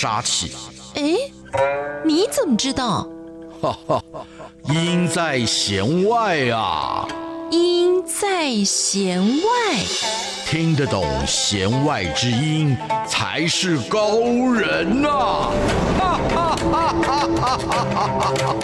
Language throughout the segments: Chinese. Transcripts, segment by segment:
杀气。哎，你怎么知道？哈哈，音在弦外啊。音在弦外，听得懂弦外之音才是高人呐！哈哈哈哈哈哈！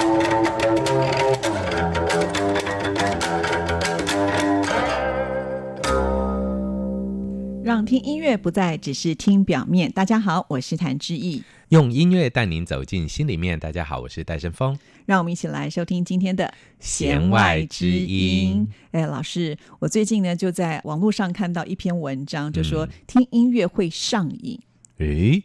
让听音乐不再只是听表面。大家好，我是谭志毅。用音乐带您走进心里面。大家好，我是戴胜峰。让我们一起来收听今天的弦外之音。哎，老师，我最近呢就在网络上看到一篇文章，就说听音乐会上瘾。哎。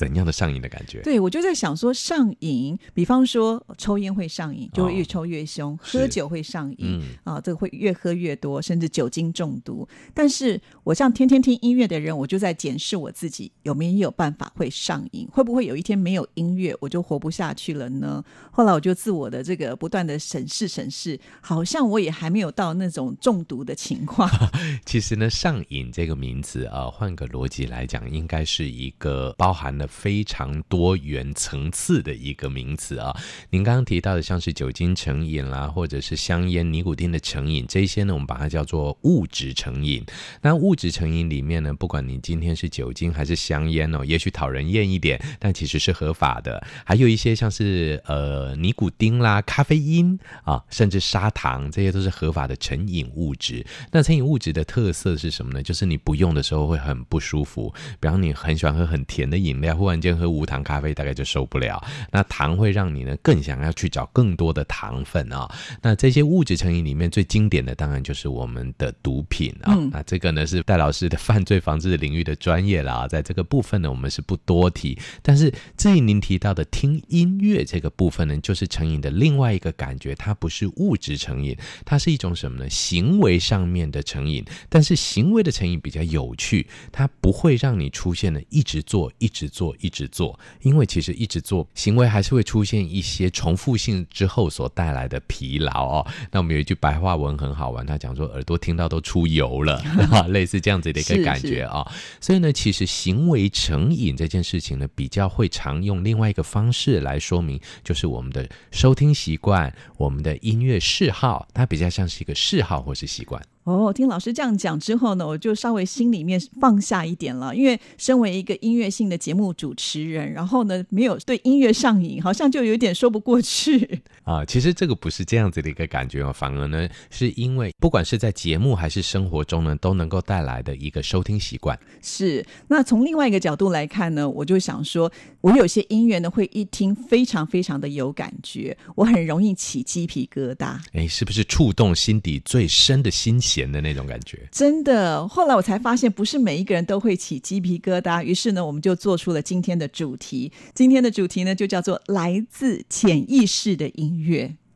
怎样的上瘾的感觉？对，我就在想说上瘾，比方说抽烟会上瘾，就会越抽越凶；哦、喝酒会上瘾，嗯、啊，这个会越喝越多，甚至酒精中毒。但是我像天天听音乐的人，我就在检视我自己有没有办法会上瘾，会不会有一天没有音乐我就活不下去了呢？后来我就自我的这个不断的审视审视，好像我也还没有到那种中毒的情况。其实呢，上瘾这个名词啊，换个逻辑来讲，应该是一个包含了。非常多元层次的一个名词啊！您刚刚提到的，像是酒精成瘾啦，或者是香烟、尼古丁的成瘾，这些呢，我们把它叫做物质成瘾。那物质成瘾里面呢，不管你今天是酒精还是香烟哦，也许讨人厌一点，但其实是合法的。还有一些像是呃尼古丁啦、咖啡因啊，甚至砂糖，这些都是合法的成瘾物质。那成瘾物质的特色是什么呢？就是你不用的时候会很不舒服，比方你很喜欢喝很甜的饮料，突然间喝无糖咖啡，大概就受不了。那糖会让你呢更想要去找更多的糖分啊、哦。那这些物质成瘾里面最经典的，当然就是我们的毒品啊、哦。嗯、那这个呢是戴老师的犯罪防治领域的专业了啊。在这个部分呢，我们是不多提。但是至于您提到的听音乐这个部分呢，就是成瘾的另外一个感觉，它不是物质成瘾，它是一种什么呢？行为上面的成瘾。但是行为的成瘾比较有趣，它不会让你出现了一直做，一直做。一直做，因为其实一直做行为还是会出现一些重复性之后所带来的疲劳哦。那我们有一句白话文很好玩，他讲说耳朵听到都出油了，类似这样子的一个感觉啊、哦。所以呢，其实行为成瘾这件事情呢，比较会常用另外一个方式来说明，就是我们的收听习惯，我们的音乐嗜好，它比较像是一个嗜好或是习惯。哦，听老师这样讲之后呢，我就稍微心里面放下一点了。因为身为一个音乐性的节目主持人，然后呢，没有对音乐上瘾，好像就有点说不过去啊。其实这个不是这样子的一个感觉哦，反而呢，是因为不管是在节目还是生活中呢，都能够带来的一个收听习惯。是。那从另外一个角度来看呢，我就想说，我有些音乐呢，会一听非常非常的有感觉，我很容易起鸡皮疙瘩。哎，是不是触动心底最深的心弦？的那种感觉，真的。后来我才发现，不是每一个人都会起鸡皮疙瘩。于是呢，我们就做出了今天的主题。今天的主题呢，就叫做“来自潜意识的音乐”。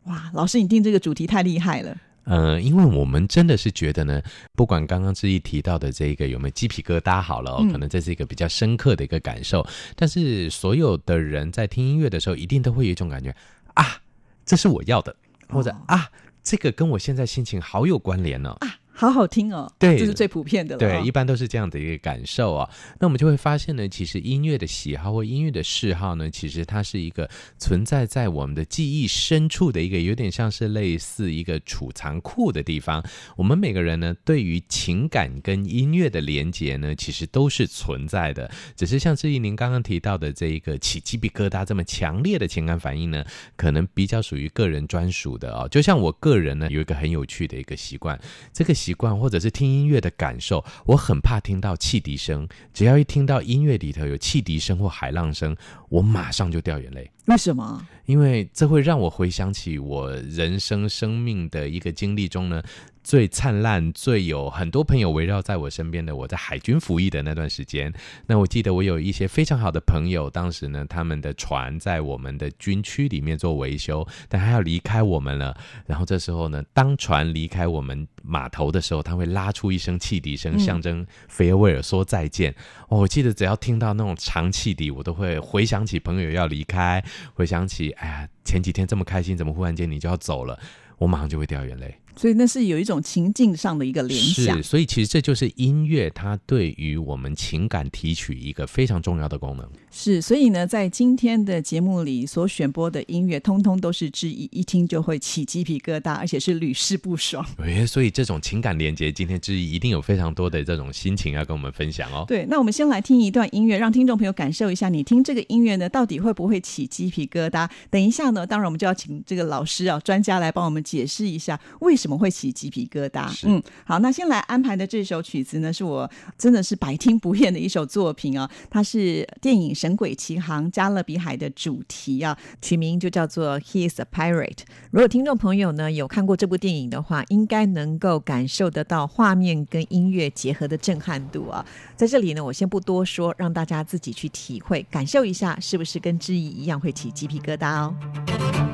哇，老师，你定这个主题太厉害了。呃，因为我们真的是觉得呢，不管刚刚志毅提到的这个有没有鸡皮疙瘩，好了，哦，可能这是一个比较深刻的一个感受。嗯，但是所有的人在听音乐的时候，一定都会有一种感觉啊，这是我要的，或者，哦，啊。这个跟我现在心情好有关联呢、哦。啊好好听哦，对，这是最普遍的了。对，一般都是这样的一个感受啊。那我们就会发现呢，其实音乐的喜好或音乐的嗜好呢，其实它是一个存在在我们的记忆深处的一个，有点像是类似一个储藏库的地方。我们每个人呢，对于情感跟音乐的连接呢，其实都是存在的。只是像志毅您刚刚提到的这一个起鸡皮疙瘩这么强烈的情感反应呢，可能比较属于个人专属的啊。就像我个人呢，有一个很有趣的一个习惯，这个。习惯或者是听音乐的感受，我很怕听到汽笛声。只要一听到音乐里头有汽笛声或海浪声，我马上就掉眼泪。为什么？因为这会让我回想起我人生生命的一个经历中呢。最灿烂、最有很多朋友围绕在我身边的，我在海军服役的那段时间。那我记得我有一些非常好的朋友，当时呢，他们的船在我们的军区里面做维修，但他要离开我们了。然后这时候呢，当船离开我们码头的时候，他会拉出一声汽笛声，象征菲尔威尔说再见。嗯。哦，我记得只要听到那种长汽笛，我都会回想起朋友要离开，回想起哎呀，前几天这么开心，怎么忽然间你就要走了？我马上就会掉眼泪。所以那是有一种情境上的一个联想。是，所以其实这就是音乐它对于我们情感提取一个非常重要的功能。是，所以呢，在今天的节目里所选播的音乐，通通都是之一，一听就会起鸡皮疙瘩，而且是屡试不爽。哎，所以这种情感连接，今天之一一定有非常多的这种心情要跟我们分享哦。对，那我们先来听一段音乐，让听众朋友感受一下，你听这个音乐呢，到底会不会起鸡皮疙瘩？等一下呢，当然我们就要请这个老师啊，专家来帮我们解释一下为什么会起鸡皮疙瘩。嗯，好，那先来安排的这首曲子呢，是我真的是百听不厌的一首作品啊，它是电影《神鬼奇航：加勒比海》的主题啊，取名就叫做《He is a Pirate》。如果听众朋友呢有看过这部电影的话，应该能够感受得到画面跟音乐结合的震撼度啊。在这里呢，我先不多说，让大家自己去体会、感受一下，是不是跟之一一样会起鸡皮疙瘩哦。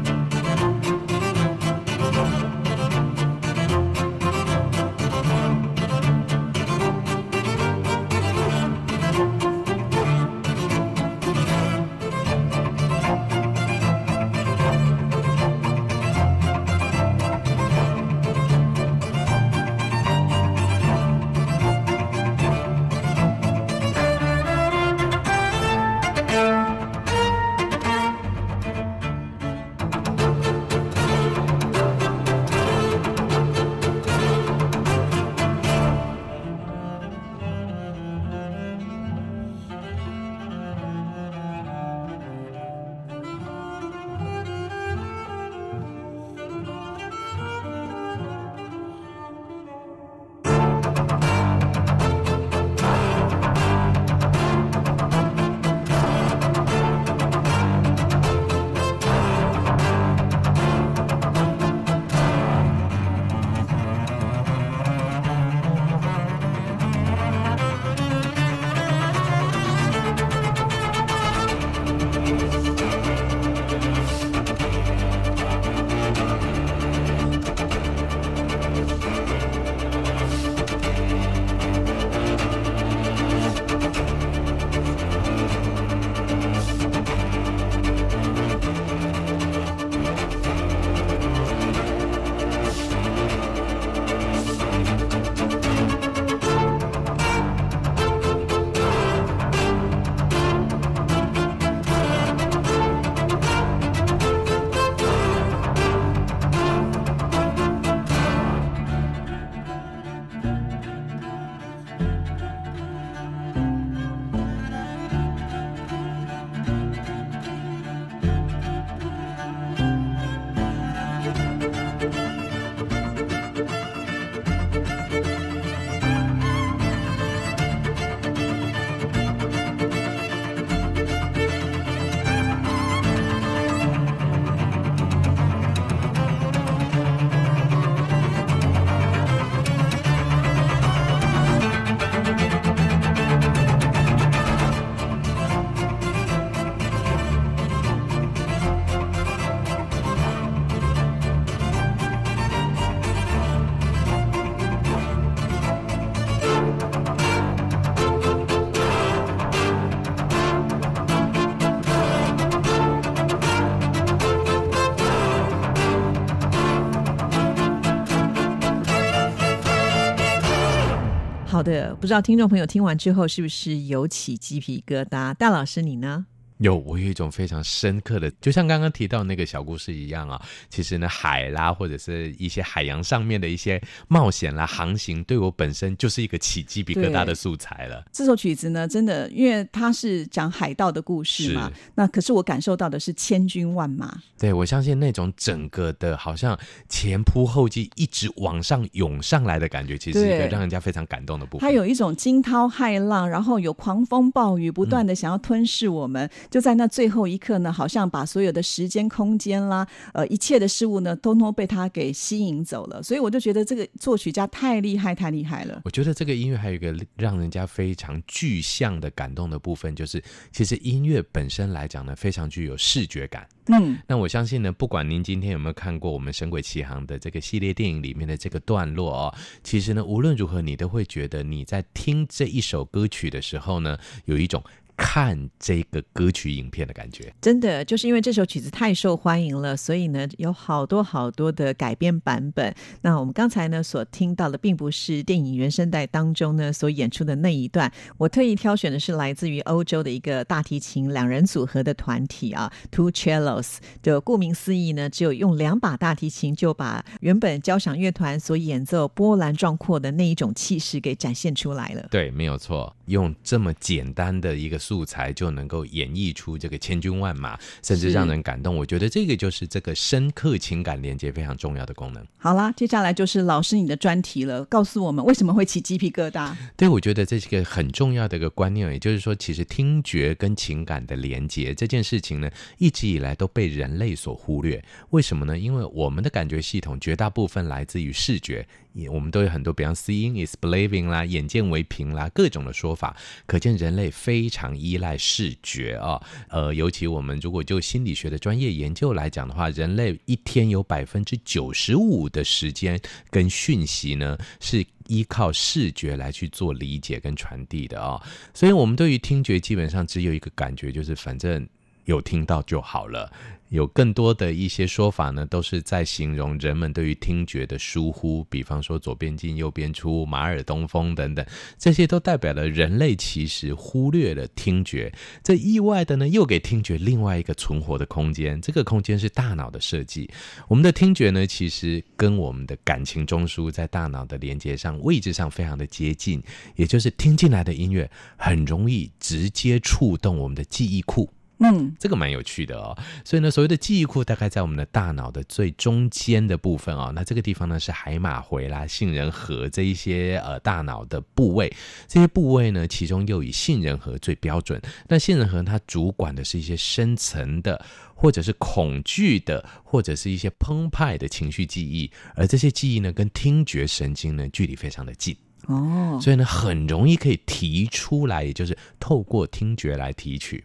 好的，不知道听众朋友听完之后是不是有起鸡皮疙瘩？戴老师你呢？有，我有一种非常深刻的，就像刚刚提到那个小故事一样啊。其实呢，海啦，或者是一些海洋上面的一些冒险啦、航行，对我本身就是一个起鸡皮疙瘩的素材了。这首曲子呢，真的，因为它是讲海盗的故事嘛，那可是我感受到的是千军万马。对，我相信那种整个的，好像前仆后继，一直往上涌上来的感觉，其实是一个让人家非常感动的部分。它有一种惊涛骇浪，然后有狂风暴雨，不断的想要吞噬我们。嗯就在那最后一刻呢，好像把所有的时间、空间啦，呃，一切的事物呢，通通被他给吸引走了。所以我就觉得这个作曲家太厉害，太厉害了。我觉得这个音乐还有一个让人家非常具象的感动的部分，就是其实音乐本身来讲呢，非常具有视觉感。嗯，那我相信呢，不管您今天有没有看过我们《神鬼奇航》的这个系列电影里面的这个段落哦，其实呢，无论如何，你都会觉得你在听这一首歌曲的时候呢，有一种。看这个歌曲影片的感觉。真的就是因为这首曲子太受欢迎了，所以呢有好多好多的改编版本。那我们刚才呢所听到的，并不是电影原声带当中呢所演出的那一段。我特意挑选的是来自于欧洲的一个大提琴两人组合的团体啊，Two Cellos。就顾名思义呢，只有用两把大提琴就把原本交响乐团所演奏波澜壮阔的那一种气势给展现出来了。对，没有错，用这么简单的一个。素材就能够演绎出这个千军万马，甚至让人感动。我觉得这个就是这个深刻情感连接非常重要的功能。好啦，接下来就是老师你的专题了，告诉我们为什么会起鸡皮疙瘩？对，我觉得这是一个很重要的一个观念，也就是说，其实听觉跟情感的连接这件事情呢，一直以来都被人类所忽略。为什么呢？因为我们的感觉系统绝大部分来自于视觉。也，我们都有很多，比方 seeing is believing 啦，眼见为凭啦，各种的说法，可见人类非常依赖视觉啊、呃，尤其我们如果就心理学的专业研究来讲的话，人类一天有百分之九十五的时间跟讯息呢，是依靠视觉来去做理解跟传递的啊、所以，我们对于听觉基本上只有一个感觉，就是反正有听到就好了。有更多的一些说法呢，都是在形容人们对于听觉的疏忽，比方说左边进右边出、马耳东风等等，这些都代表了人类其实忽略了听觉。这意外的呢，又给听觉另外一个存活的空间。这个空间是大脑的设计。我们的听觉呢，其实跟我们的感情中枢在大脑的连接上位置上非常的接近，也就是听进来的音乐很容易直接触动我们的记忆库。嗯，这个蛮有趣的哦。所以呢，所谓的记忆库大概在我们的大脑的最中间的部分哦。那这个地方呢，是海马回啦、杏仁核这一些呃大脑的部位。这些部位呢，其中又以杏仁核最标准。那杏仁核它主管的是一些深层的，或者是恐惧的，或者是一些澎湃的情绪记忆。而这些记忆呢，跟听觉神经呢距离非常的近哦。所以呢，很容易可以提出来，也就是透过听觉来提取。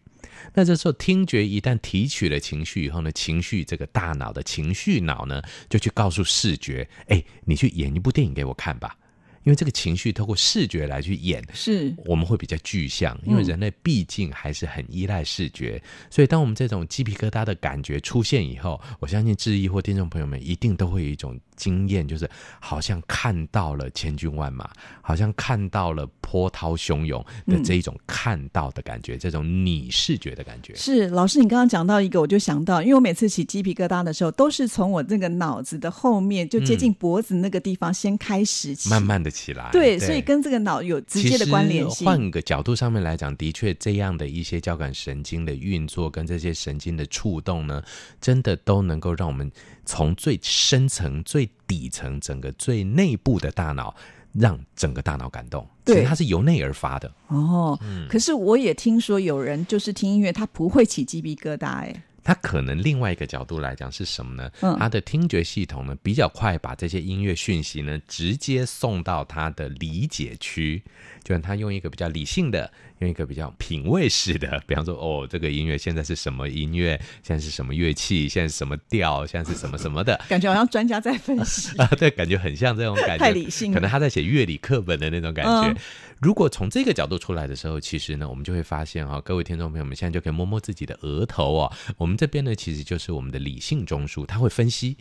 那这时候，听觉一旦提取了情绪以后呢，情绪这个大脑的情绪脑呢，就去告诉视觉，哎，你去演一部电影给我看吧。因为这个情绪透过视觉来去演，是我们会比较具象。因为人类毕竟还是很依赖视觉，嗯、所以当我们这种鸡皮疙瘩的感觉出现以后，我相信质疑或听众朋友们一定都会有一种经验，就是好像看到了千军万马，好像看到了波涛汹涌的这一种看到的感觉，嗯、这种拟视觉的感觉。是老师，你刚刚讲到一个，我就想到，因为我每次起鸡皮疙瘩的时候，都是从我这个脑子的后面，就接近脖子那个地方先开始起，嗯、慢慢的。起来，对，对，所以跟这个脑有直接的关联性。换个角度上面来讲，的确这样的一些交感神经的运作跟这些神经的触动呢，真的都能够让我们从最深层、最底层、整个最内部的大脑，让整个大脑感动。对，它是由内而发的。哦，嗯，可是我也听说有人就是听音乐，他不会起鸡皮疙瘩，哎。他可能另外一个角度来讲是什么呢？嗯，他的听觉系统呢，比较快把这些音乐讯息呢直接送到他的理解区，就让他用一个比较理性的，用一个比较品味式的，比方说哦，这个音乐现在是什么音乐？现在是什么乐器？现在是什么调？现在是什么什么的？感觉好像专家在分析 啊，对，感觉很像这种感觉，太理性，可能他在写乐理课本的那种感觉。嗯如果从这个角度出来的时候，其实呢，我们就会发现哈，各位听众朋友们，现在就可以摸摸自己的额头哦。我们这边呢，其实就是我们的理性中枢，它会分析。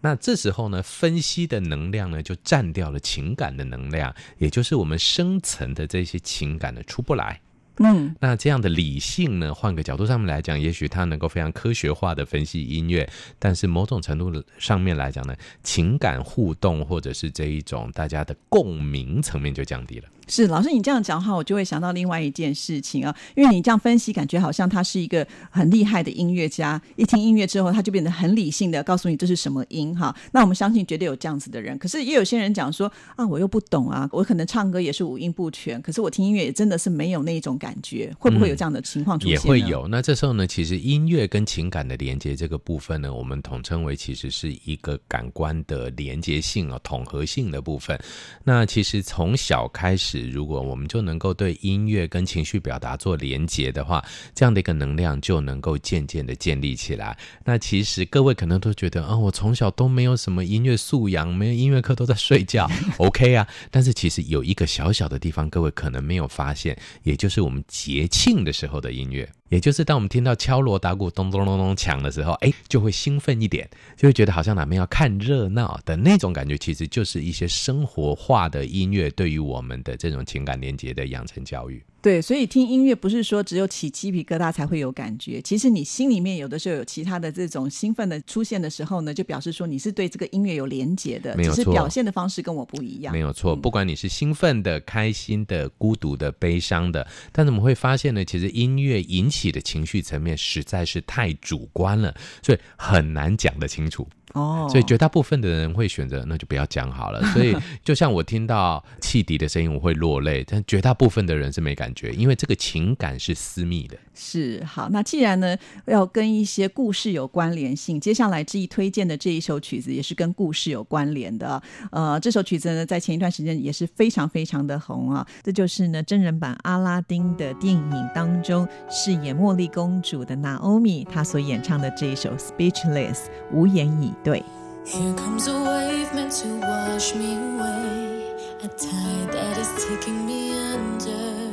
那这时候呢，分析的能量呢，就占掉了情感的能量，也就是我们深层的这些情感呢，出不来。嗯，那这样的理性呢，换个角度上面来讲，也许它能够非常科学化的分析音乐，但是某种程度上面来讲呢，情感互动或者是这一种大家的共鸣层面就降低了。是老师，你这样讲话，我就会想到另外一件事情啊，因为你这样分析，感觉好像他是一个很厉害的音乐家，一听音乐之后，他就变得很理性的告诉你这是什么音哈。那我们相信绝对有这样子的人，可是也有些人讲说啊，我又不懂啊，我可能唱歌也是五音不全，可是我听音乐也真的是没有那一种感觉，会不会有这样的情况出现？也会有。那这时候呢，其实音乐跟情感的连接这个部分呢，我们统称为其实是一个感官的连接性啊，统合性的部分。那其实从小开始。如果我们就能够对音乐跟情绪表达做连接的话，这样的一个能量就能够渐渐的建立起来。那其实各位可能都觉得啊、我从小都没有什么音乐素养，没有音乐课都在睡觉，OK 啊。但是其实有一个小小的地方，各位可能没有发现，也就是我们节庆的时候的音乐。也就是当我们听到敲锣打鼓、咚咚咚咚响的时候，哎，就会兴奋一点，就会觉得好像哪边要看热闹的那种感觉，其实就是一些生活化的音乐对于我们的这种情感连接的养成教育。对，所以听音乐不是说只有起鸡皮疙瘩才会有感觉，其实你心里面有的时候有其他的这种兴奋的出现的时候呢，就表示说你是对这个音乐有连结的，没有错，只是表现的方式跟我不一样。没有错，不管你是兴奋的、开心的、孤独的、悲伤的，但是我们会发现呢，其实音乐引起的情绪层面实在是太主观了，所以很难讲得清楚。哦，所以绝大部分的人会选择那就不要讲好了。所以 就像我听到汽笛的声音，我会落泪，但绝大部分的人是没感觉，因为这个情感是私密的。是好，那既然呢要跟一些故事有关联性，接下来志毅推荐的这一首曲子也是跟故事有关联的。呃，这首曲子呢在前一段时间也是非常非常的红啊。这就是呢真人版阿拉丁的电影当中饰演茉莉公主的 Naomi 她所演唱的这一首 Speechless 无言以对。Here comes a wave meant to wash me away, a tide that is taking me under,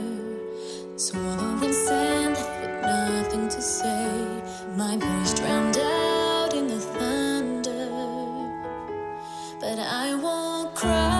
swallowing sand with nothing to say, my voice drowned out in the thunder, but I won't cry.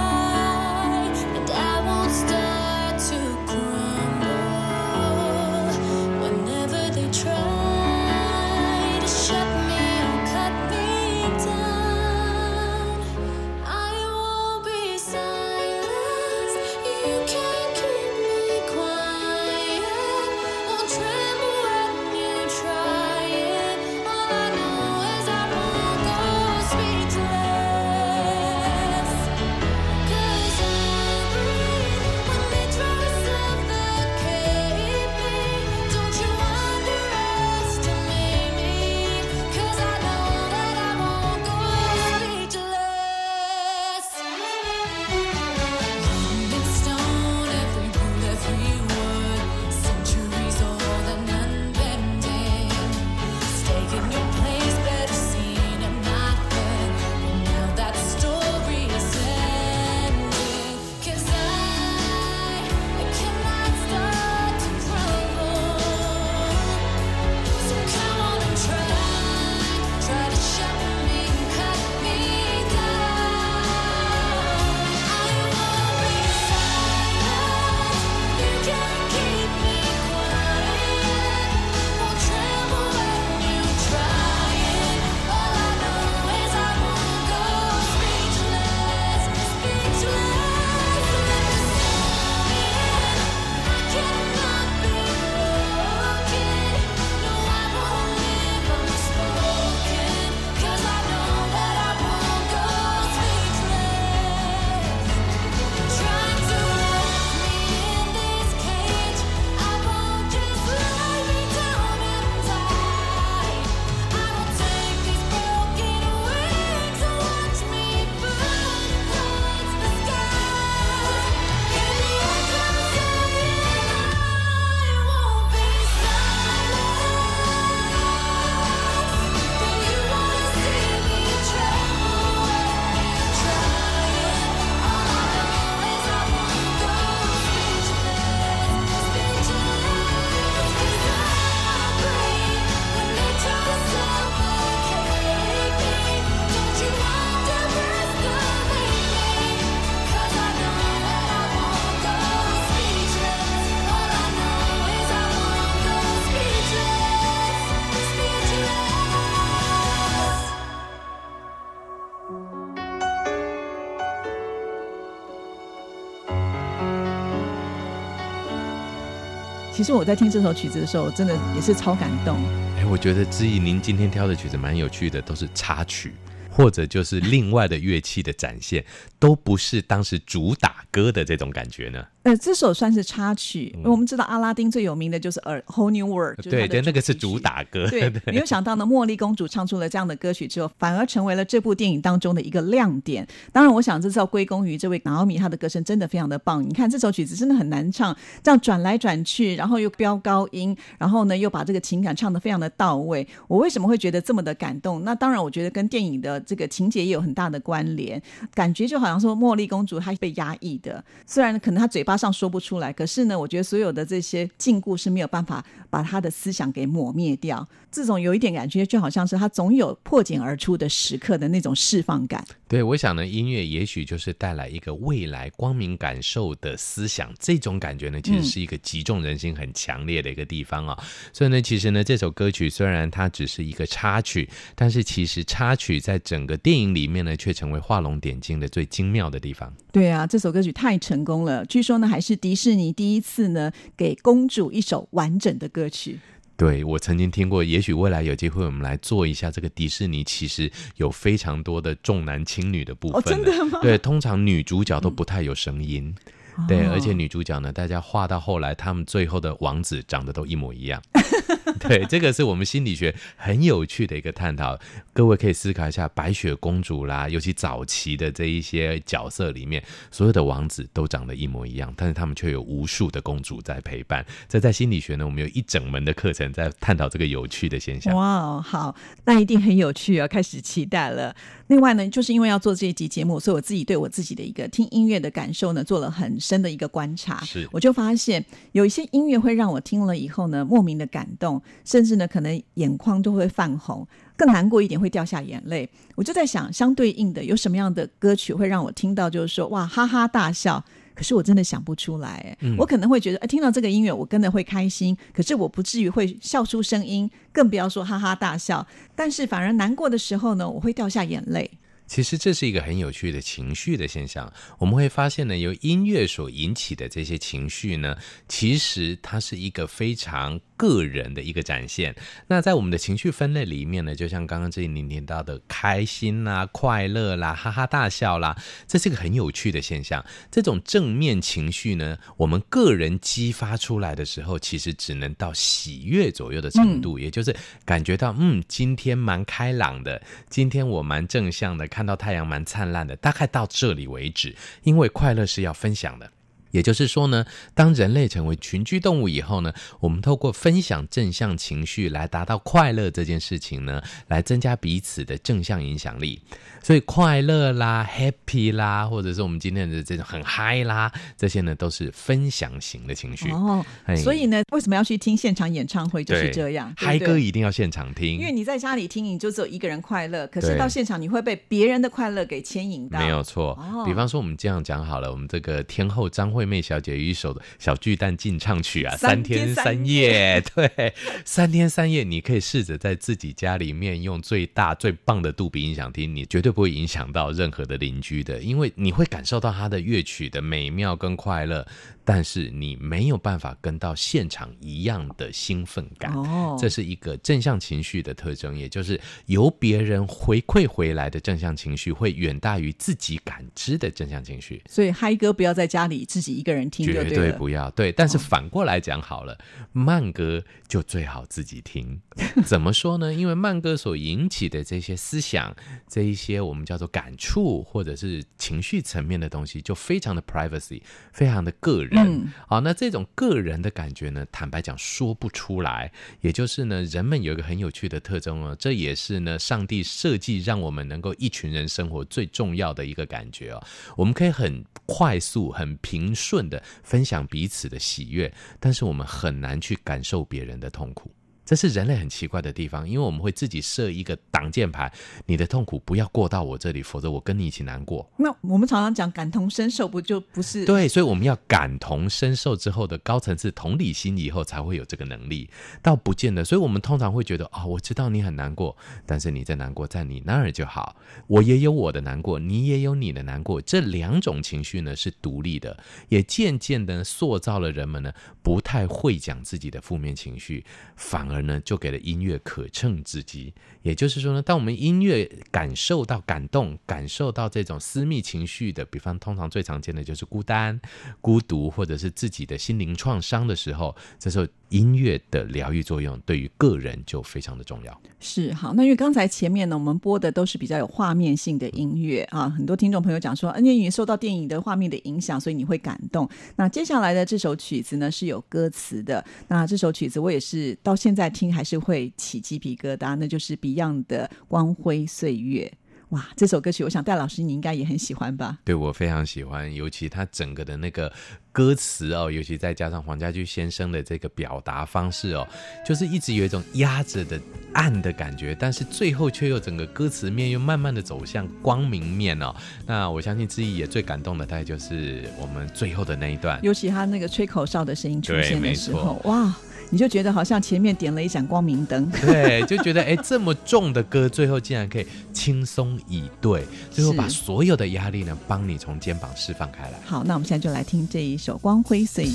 是我在听这首曲子的时候，真的也是超感动。哎，我觉得志毅您今天挑的曲子蛮有趣的，都是插曲。或者就是另外的乐器的展现，都不是当时主打歌的这种感觉呢？呃，这首算是插曲。嗯、我们知道阿拉丁最有名的就是《A Whole New World》，对对，那个是主打歌。对，没有想到呢，茉莉公主唱出了这样的歌曲之后，反而成为了这部电影当中的一个亮点。当然，我想这是要归功于这位娜奥米，她的歌声真的非常的棒。你看这首曲子真的很难唱，这样转来转去，然后又飙高音，然后呢又把这个情感唱得非常的到位。我为什么会觉得这么的感动？那当然，我觉得跟电影的这个情节也有很大的关联。感觉就好像说茉莉公主她被压抑的，虽然可能她嘴巴上说不出来。可是呢，我觉得所有的这些禁锢是没有办法把她的思想给抹灭掉。这种有一点感觉，就好像是她总有破茧而出的时刻的那种释放感。对，我想呢，音乐也许就是带来一个未来光明感受的思想。这种感觉呢，其实是一个击中人心很强烈的一个地方啊、哦。嗯、所以呢，其实呢，这首歌曲虽然它只是一个插曲，但是其实插曲在整个电影里面呢，却成为画龙点睛的最精妙的地方。对啊，这首歌曲太成功了。据说呢，还是迪士尼。第一次呢，给公主一首完整的歌曲。对，我曾经听过，也许未来有机会，我们来做一下这个迪士尼，其实有非常多的重男轻女的部分。哦，真的吗？对，通常女主角都不太有声音。嗯、对，而且女主角呢，大家画到后来，他们最后的王子长得都一模一样。对，这个是我们心理学很有趣的一个探讨。各位可以思考一下，白雪公主啦，尤其早期的这一些角色里面，所有的王子都长得一模一样，但是他们却有无数的公主在陪伴。这在心理学呢，我们有一整门的课程在探讨这个有趣的现象。哇，好，那一定很有趣啊，开始期待了。另外呢，就是因为要做这一集节目，所以我自己对我自己的一个听音乐的感受呢，做了很深的一个观察。是，我就发现有一些音乐会让我听了以后呢，莫名的感动。甚至呢，可能眼眶都会泛红，更难过一点会掉下眼泪。我就在想，相对应的有什么样的歌曲会让我听到，就是说哇哈哈大笑？可是我真的想不出来。嗯，我可能会觉得，哎，听到这个音乐，我真的会开心。可是我不至于会笑出声音，更不要说哈哈大笑。但是反而难过的时候呢，我会掉下眼泪。其实这是一个很有趣的情绪的现象。我们会发现呢，由音乐所引起的这些情绪呢，其实它是一个非常个人的一个展现。那在我们的情绪分类里面呢，就像刚刚这里您提到的开心啦、快乐啦、哈哈大笑啦，这是一个很有趣的现象。这种正面情绪呢，我们个人激发出来的时候，其实只能到喜悦左右的程度，嗯、也就是感觉到嗯，今天蛮开朗的，今天我蛮正向的。看到太阳蛮灿烂的，大概到这里为止，因为快乐是要分享的。也就是说呢，当人类成为群居动物以后呢，我们透过分享正向情绪来达到快乐这件事情呢，来增加彼此的正向影响力。所以快乐啦、happy 啦，或者是我们今天的这种很嗨啦，这些呢都是分享型的情绪。哦，所以呢，为什么要去听现场演唱会？就是这样，嗨歌一定要现场听，因为你在家里听，你就只有一个人快乐，可是到现场你会被别人的快乐给牵引到。没有错。哦、比方说，我们这样讲好了，我们这个天后张惠妹小姐有一首的小巨蛋进唱曲啊，三天三夜，对，三天三夜，你可以试着在自己家里面用最大最棒的杜比音响听，你绝对不会影响到任何的邻居的，因为你会感受到它的乐曲的美妙跟快乐。但是你没有办法跟到现场一样的兴奋感，哦，这是一个正向情绪的特征，也就是由别人回馈回来的正向情绪会远大于自己感知的正向情绪。所以嗨歌不要在家里自己一个人听对，绝对不要。对，但是反过来讲好了，哦，慢歌就最好自己听。怎么说呢？因为慢歌所引起的这些思想，这一些我们叫做感触或者是情绪层面的东西，就非常的 privacy，非常的个人。嗯，好，那这种个人的感觉呢，坦白讲说不出来。也就是呢，人们有一个很有趣的特征哦，这也是呢，上帝设计让我们能够一群人生活最重要的一个感觉哦。我们可以很快速、很平顺的分享彼此的喜悦，但是我们很难去感受别人的痛苦。这是人类很奇怪的地方，因为我们会自己设一个挡箭牌，你的痛苦不要过到我这里，否则我跟你一起难过。那我们常常讲感同身受，不就不是？对，所以我们要感同身受之后的高层次同理心，以后才会有这个能力。倒不见得，所以我们通常会觉得啊、哦，我知道你很难过，但是你在难过，在你那儿就好。我也有我的难过，你也有你的难过，这两种情绪呢是独立的，也渐渐的塑造了人们呢不太会讲自己的负面情绪，反而。而呢，就给了音乐可乘之机。也就是说呢，当我们音乐感受到感动，感受到这种私密情绪的，比方通常最常见的就是孤单、孤独，或者是自己的心灵创伤的时候，这时候音乐的疗愈作用对于个人就非常的重要。是好，那因为刚才前面呢，我们播的都是比较有画面性的音乐啊，很多听众朋友讲说，因为你受到电影的画面的影响，所以你会感动。那接下来的这首曲子呢是有歌词的，那这首曲子我也是到现在听还是会起鸡皮疙瘩，那就是 Beyond 的光辉岁月，哇！这首歌曲，我想戴老师你应该也很喜欢吧？对，我非常喜欢，尤其他整个的那个歌词哦，尤其再加上黄家驹先生的这个表达方式哦，就是一直有一种压着的暗的感觉，但是最后却又整个歌词面又慢慢的走向光明面哦。那我相信之意也最感动的，大概就是我们最后的那一段，尤其他那个吹口哨的声音出现的时候，哇！你就觉得好像前面点了一盏光明灯，对，就觉得哎，这么重的歌，最后竟然可以轻松以对，最后把所有的压力呢，帮你从肩膀释放开来。好，那我们现在就来听这一首《光辉岁月》。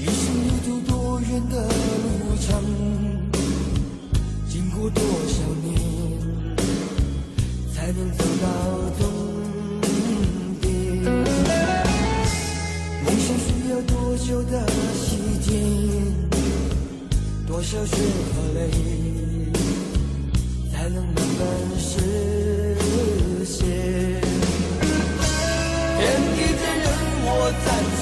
一生一途多远的路程，经过多少年，才能走到终点？梦想需要多久的时间？多少血和泪，才能慢慢实现？天地间，任我展翅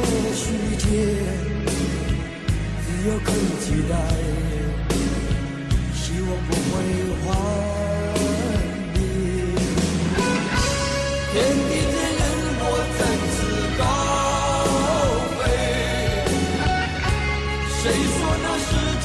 的世界，自由可以期待，希望不会幻灭。天地间任我展翅高飞，谁说那是天？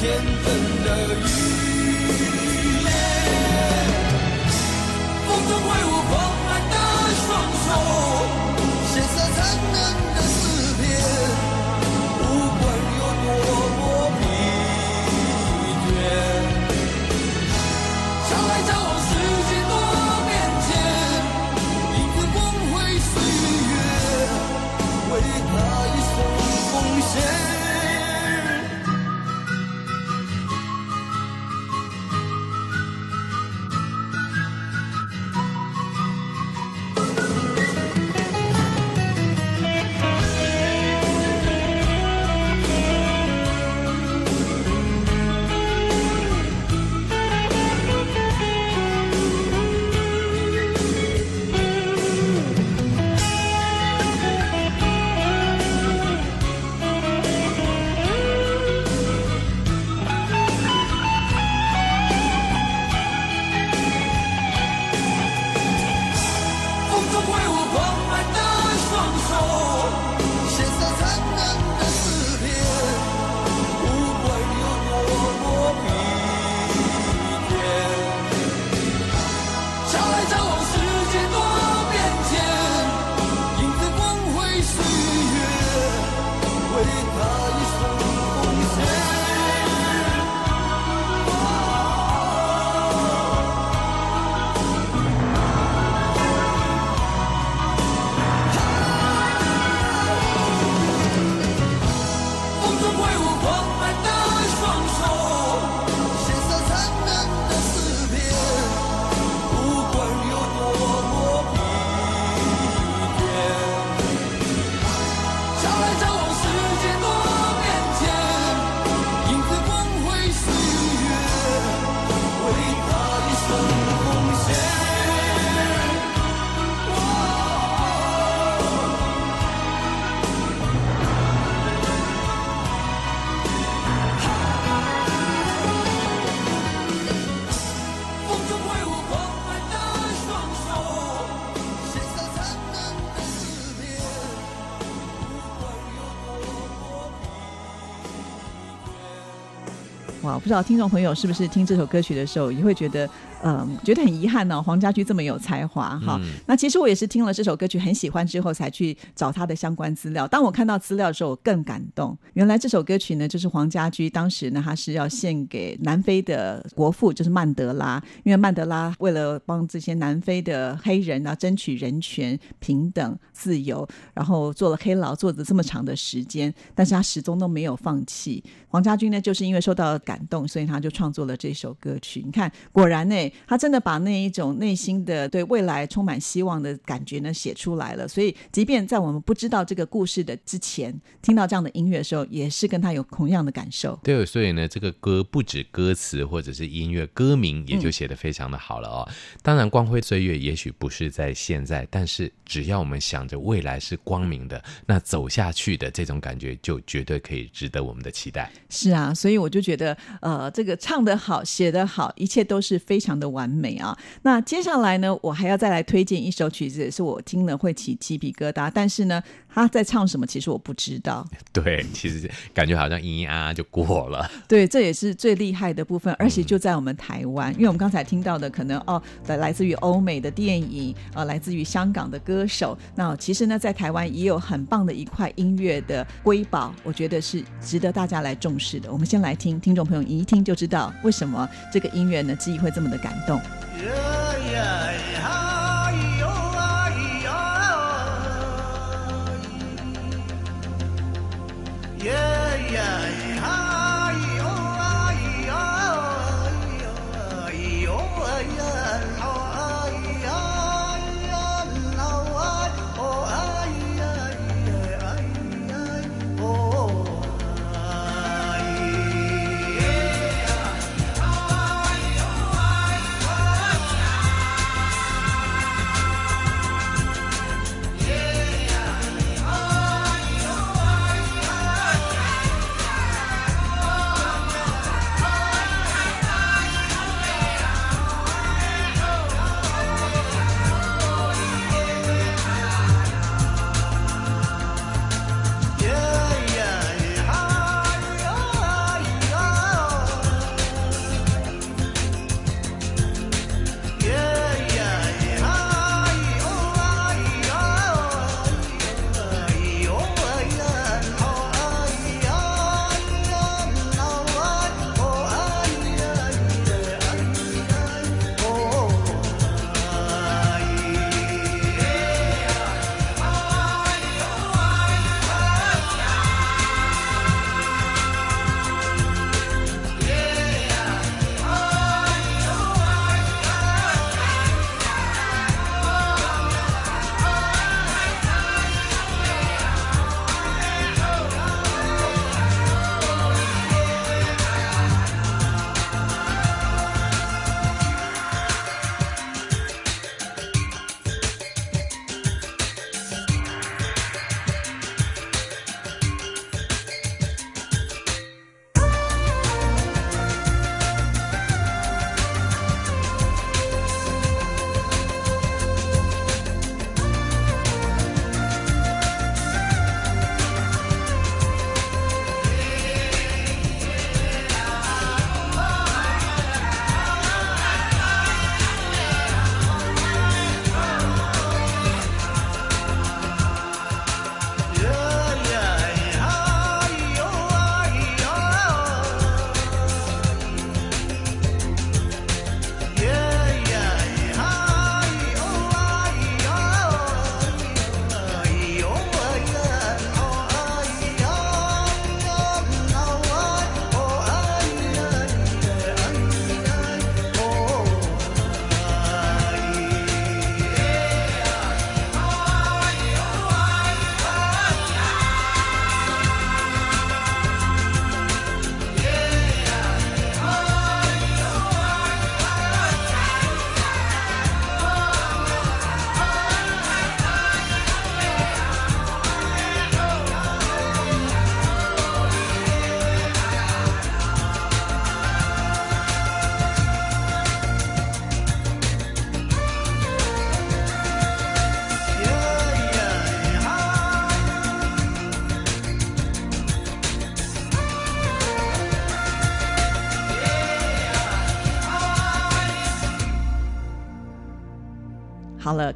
不知道听众朋友是不是听这首歌曲的时候也会觉得，嗯，觉得很遗憾呢、哦？黄家驹这么有才华哈。嗯、那其实我也是听了这首歌曲很喜欢之后，才去找他的相关资料。当我看到资料的时候，我更感动。原来这首歌曲呢，就是黄家驹当时呢，他是要献给南非的国父，就是曼德拉。因为曼德拉为了帮这些南非的黑人啊争取人权、平等、自由，然后做了黑牢，做了这么长的时间，但是他始终都没有放弃。黄家驹呢，就是因为受到感动，所以他就创作了这首歌曲。你看，果然呢，他真的把那一种内心的对未来充满希望的感觉呢写出来了。所以，即便在我们不知道这个故事的之前，听到这样的音乐的时候，也是跟他有同样的感受。对，所以呢，这个歌不止歌词或者是音乐，歌名也就写得非常的好了哦。嗯、当然，光辉岁月也许不是在现在，但是只要我们想着未来是光明的，那走下去的这种感觉就绝对可以值得我们的期待。是啊，所以我就觉得，呃，这个唱得好，写得好，一切都是非常的完美啊。那接下来呢，我还要再来推荐一首曲子，也是我听了会起鸡皮疙瘩，但是呢，他在唱什么，其实我不知道。对，其实感觉好像咿咿啊啊就过了。对，这也是最厉害的部分，而且就在我们台湾，嗯、因为我们刚才听到的可能哦，来来自于欧美的电影，呃，来自于香港的歌手。那其实呢，在台湾也有很棒的一块音乐的瑰宝，我觉得是值得大家来重视的。我们先来听，听众朋友一听就知道为什么这个音乐呢，记忆会这么的感动。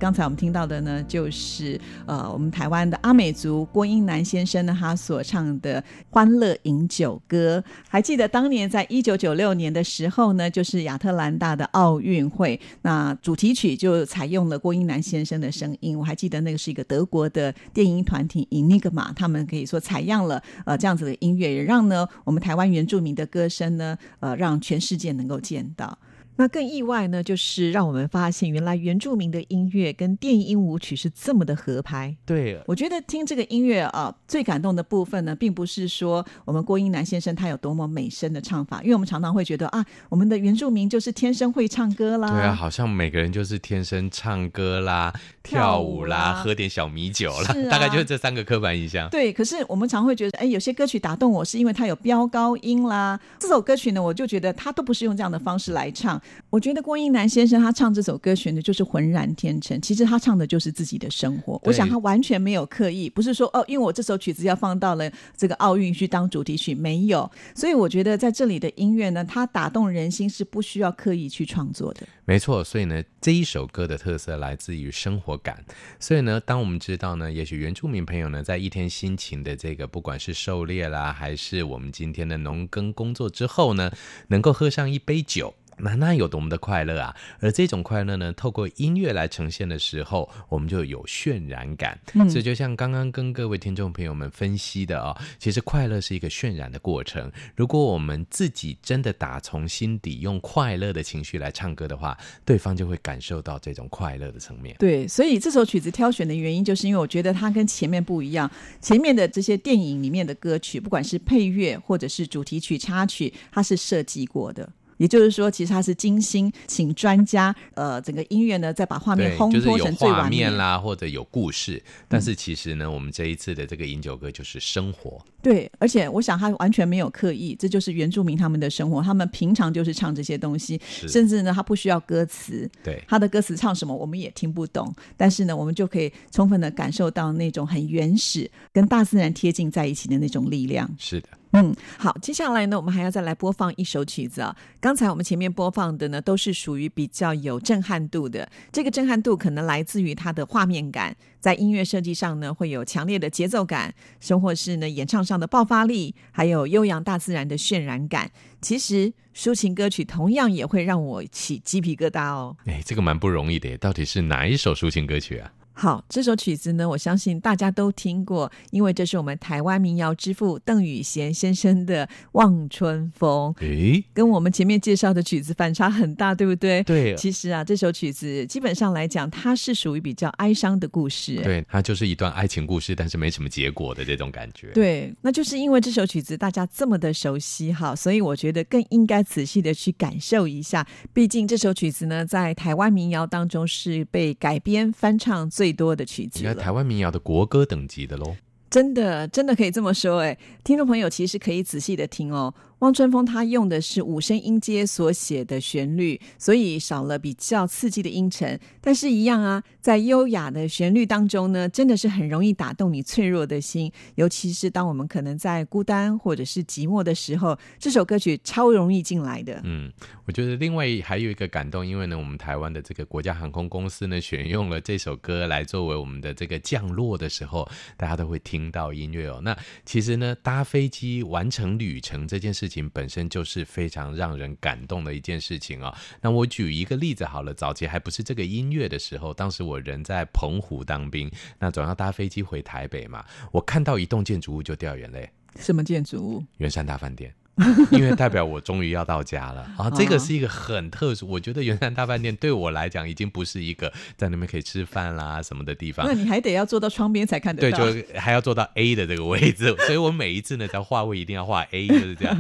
刚才我们听到的呢，就是呃，我们台湾的阿美族郭英男先生呢，他所唱的《欢乐饮酒歌》。还记得当年在一九九六年的时候呢，就是亚特兰大的奥运会，那主题曲就采用了郭英男先生的声音。我还记得那个是一个德国的电音团体 Enigma，他们可以说采样了呃这样子的音乐，也让呢我们台湾原住民的歌声呢，呃，让全世界能够见到。那更意外呢，就是让我们发现，原来原住民的音乐跟电音舞曲是这么的合拍。对，我觉得听这个音乐啊，最感动的部分呢，并不是说我们郭英男先生他有多么美声的唱法，因为我们常常会觉得啊，我们的原住民就是天生会唱歌啦。对啊，好像每个人就是天生唱歌啦、跳舞啦、舞啦喝点小米酒啦，啊、大概就是这三个刻板印象。对，可是我们常会觉得，哎，有些歌曲打动我是因为它有飙高音啦。这首歌曲呢，我就觉得他都不是用这样的方式来唱。我觉得郭英男先生他唱这首歌选的，就是浑然天成。其实他唱的就是自己的生活。我想他完全没有刻意，不是说哦，因为我这首曲子要放到了这个奥运去当主题曲，没有。所以我觉得在这里的音乐呢，它打动人心是不需要刻意去创作的。没错，所以呢，这一首歌的特色来自于生活感。所以呢，当我们知道呢，也许原住民朋友呢，在一天辛勤的这个不管是狩猎啦，还是我们今天的农耕工作之后呢，能够喝上一杯酒。那那有多么的快乐啊！而这种快乐呢，透过音乐来呈现的时候，我们就有渲染感。嗯，所以就像刚刚跟各位听众朋友们分析的啊、哦，其实快乐是一个渲染的过程。如果我们自己真的打从心底用快乐的情绪来唱歌的话，对方就会感受到这种快乐的层面。对，所以这首曲子挑选的原因，就是因为我觉得它跟前面不一样。前面的这些电影里面的歌曲，不管是配乐或者是主题曲、插曲，它是设计过的。也就是说，其实他是精心请专家，呃，整个音乐呢，再把画面烘托成最完美，啦，或者有故事。但是其实呢，嗯、我们这一次的这个饮酒歌就是生活。对，而且我想他完全没有刻意，这就是原住民他们的生活，他们平常就是唱这些东西，甚至呢，他不需要歌词。对，他的歌词唱什么我们也听不懂，但是呢，我们就可以充分的感受到那种很原始、跟大自然贴近在一起的那种力量。是的。嗯，好，接下来呢，我们还要再来播放一首曲子啊。刚才我们前面播放的呢，都是属于比较有震撼度的。这个震撼度可能来自于它的画面感，在音乐设计上呢，会有强烈的节奏感，甚或是呢演唱上的爆发力，还有悠扬大自然的渲染感。其实抒情歌曲同样也会让我起鸡皮疙瘩哦。哎，这个蛮不容易的，到底是哪一首抒情歌曲啊？好，这首曲子呢，我相信大家都听过，因为这是我们台湾民谣之父邓雨贤先生的《望春风》。诶，跟我们前面介绍的曲子反差很大，对不对？对。其实啊，这首曲子基本上来讲，它是属于比较哀伤的故事。对，它就是一段爱情故事，但是没什么结果的这种感觉。对，那就是因为这首曲子大家这么的熟悉哈，所以我觉得更应该仔细的去感受一下。毕竟这首曲子呢，在台湾民谣当中是被改编翻唱最最多的曲子，台湾民谣的国歌等级的喽。真的，真的可以这么说哎，听众朋友其实可以仔细的听哦。汪春风，他用的是五声音阶所写的旋律，所以少了比较刺激的音程，但是一样啊，在优雅的旋律当中呢，真的是很容易打动你脆弱的心。尤其是当我们可能在孤单或者是寂寞的时候，这首歌曲超容易进来的。嗯，我觉得另外还有一个感动，因为呢，我们台湾的这个国家航空公司呢，选用了这首歌来作为我们的这个降落的时候，大家都会听到音乐哦。那其实呢，搭飞机完成旅程这件事情。本身就是非常让人感动的一件事情啊、哦。那我举一个例子好了，早期还不是这个音乐的时候，当时我人在澎湖当兵，那总要搭飞机回台北嘛。我看到一栋建筑物就掉眼泪。什么建筑物？圆山大饭店。因为代表我终于要到家了啊！这个是一个很特殊，我觉得圆山大饭店对我来讲已经不是一个在那边可以吃饭啦什么的地方。那你还得要坐到窗边才看得到。对，就还要坐到 A 的这个位置，所以我每一次呢，在画位一定要画 A，就是这样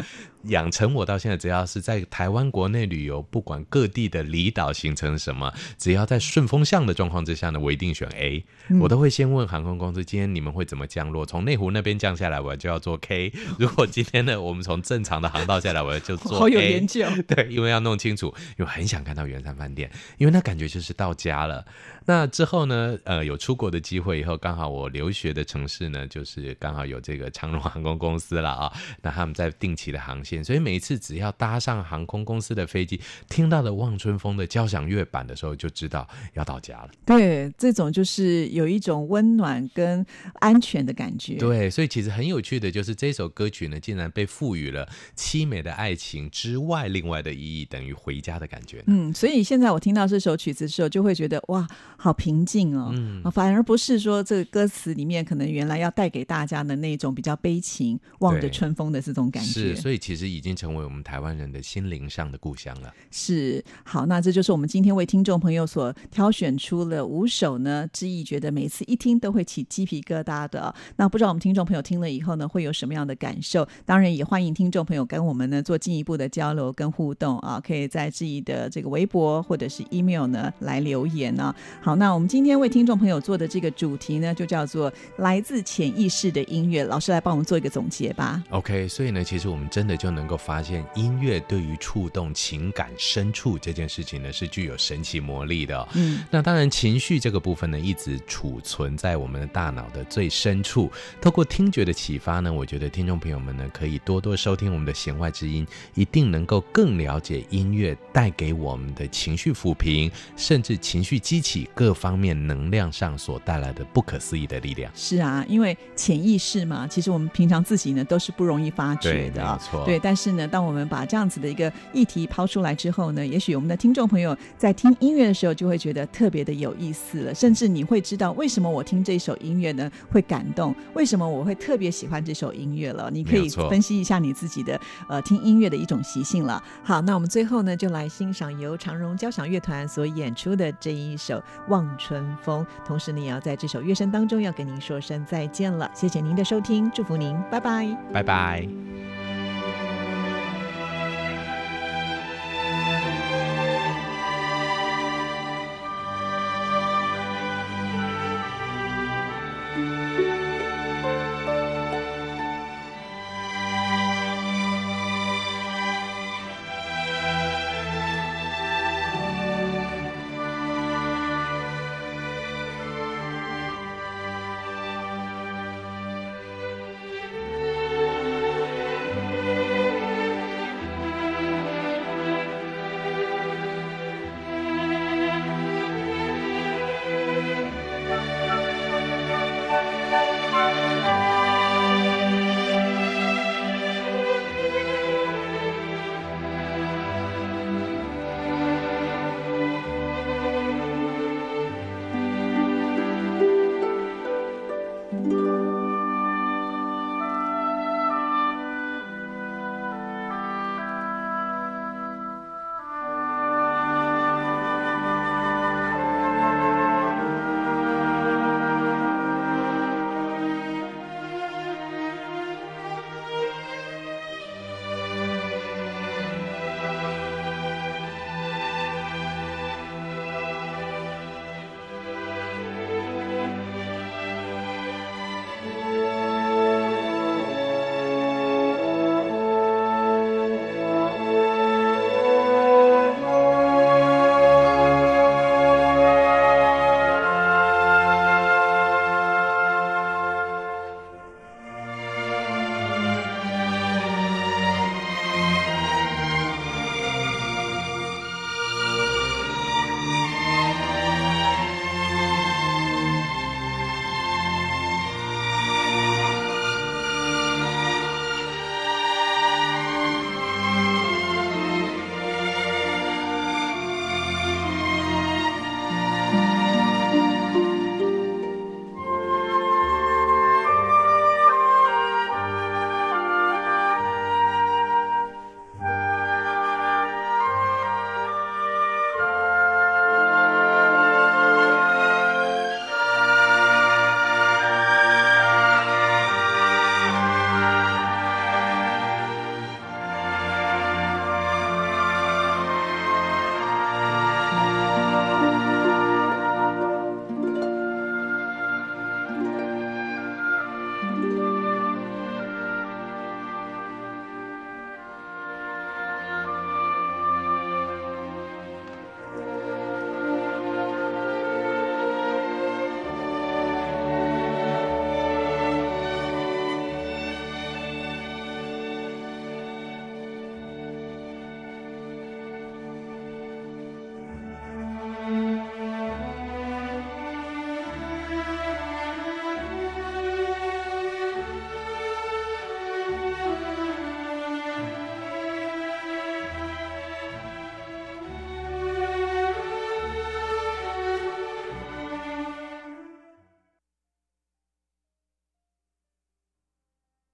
养成我到现在，只要是在台湾国内旅游，不管各地的离岛行程什么，只要在顺风向的状况之下呢，我一定选 A。我都会先问航空公司，今天你们会怎么降落？从内湖那边降下来，我就要坐 K。如果今天呢，我们从正长的航道下来，我就坐。好有研究。对，因为要弄清楚，因为很想看到圆山饭店，因为那感觉就是到家了。那之后呢，呃，有出国的机会以后，刚好我留学的城市呢，就是刚好有这个长荣航空公司了啊。那他们在定期的航线，所以每一次只要搭上航空公司的飞机，听到的《望春风》的交响乐版的时候，就知道要到家了。对，这种就是有一种温暖跟安全的感觉。对，所以其实很有趣的就是这首歌曲呢，竟然被赋予了凄美的爱情之外另外的意义，等于回家的感觉。嗯，所以现在我听到这首曲子的时候，就会觉得哇。好平静哦，嗯，反而不是说这个歌词里面可能原来要带给大家的那种比较悲情、望着春风的这种感觉。是，所以其实已经成为我们台湾人的心灵上的故乡了。是，好，那这就是我们今天为听众朋友所挑选出了五首呢，之毅觉得每次一听都会起鸡皮疙瘩的。那不知道我们听众朋友听了以后呢，会有什么样的感受？当然也欢迎听众朋友跟我们呢做进一步的交流跟互动啊，可以在自己的这个微博或者是 email 呢来留言呢。好，那我们今天为听众朋友做的这个主题呢，就叫做来自潜意识的音乐。老师来帮我们做一个总结吧。OK，所以呢，其实我们真的就能够发现，音乐对于触动情感深处这件事情呢，是具有神奇魔力的哦。嗯，那当然，情绪这个部分呢，一直储存在我们的大脑的最深处。透过听觉的启发呢，我觉得听众朋友们呢，可以多多收听我们的弦外之音，一定能够更了解音乐带给我们的情绪抚平，甚至情绪激起。各方面能量上所带来的不可思议的力量。是啊，因为潜意识嘛，其实我们平常自己呢都是不容易发觉的，没错。对，但是呢，当我们把这样子的一个议题抛出来之后呢，也许我们的听众朋友在听音乐的时候就会觉得特别的有意思了，甚至你会知道为什么我听这首音乐呢会感动，为什么我会特别喜欢这首音乐了。你可以分析一下你自己的呃听音乐的一种习性了。好，那我们最后呢就来欣赏由长荣交响乐团所演出的这一首。望春风，同时呢，也要在这首乐声当中要跟您说声再见了。谢谢您的收听，祝福您，拜拜，拜拜。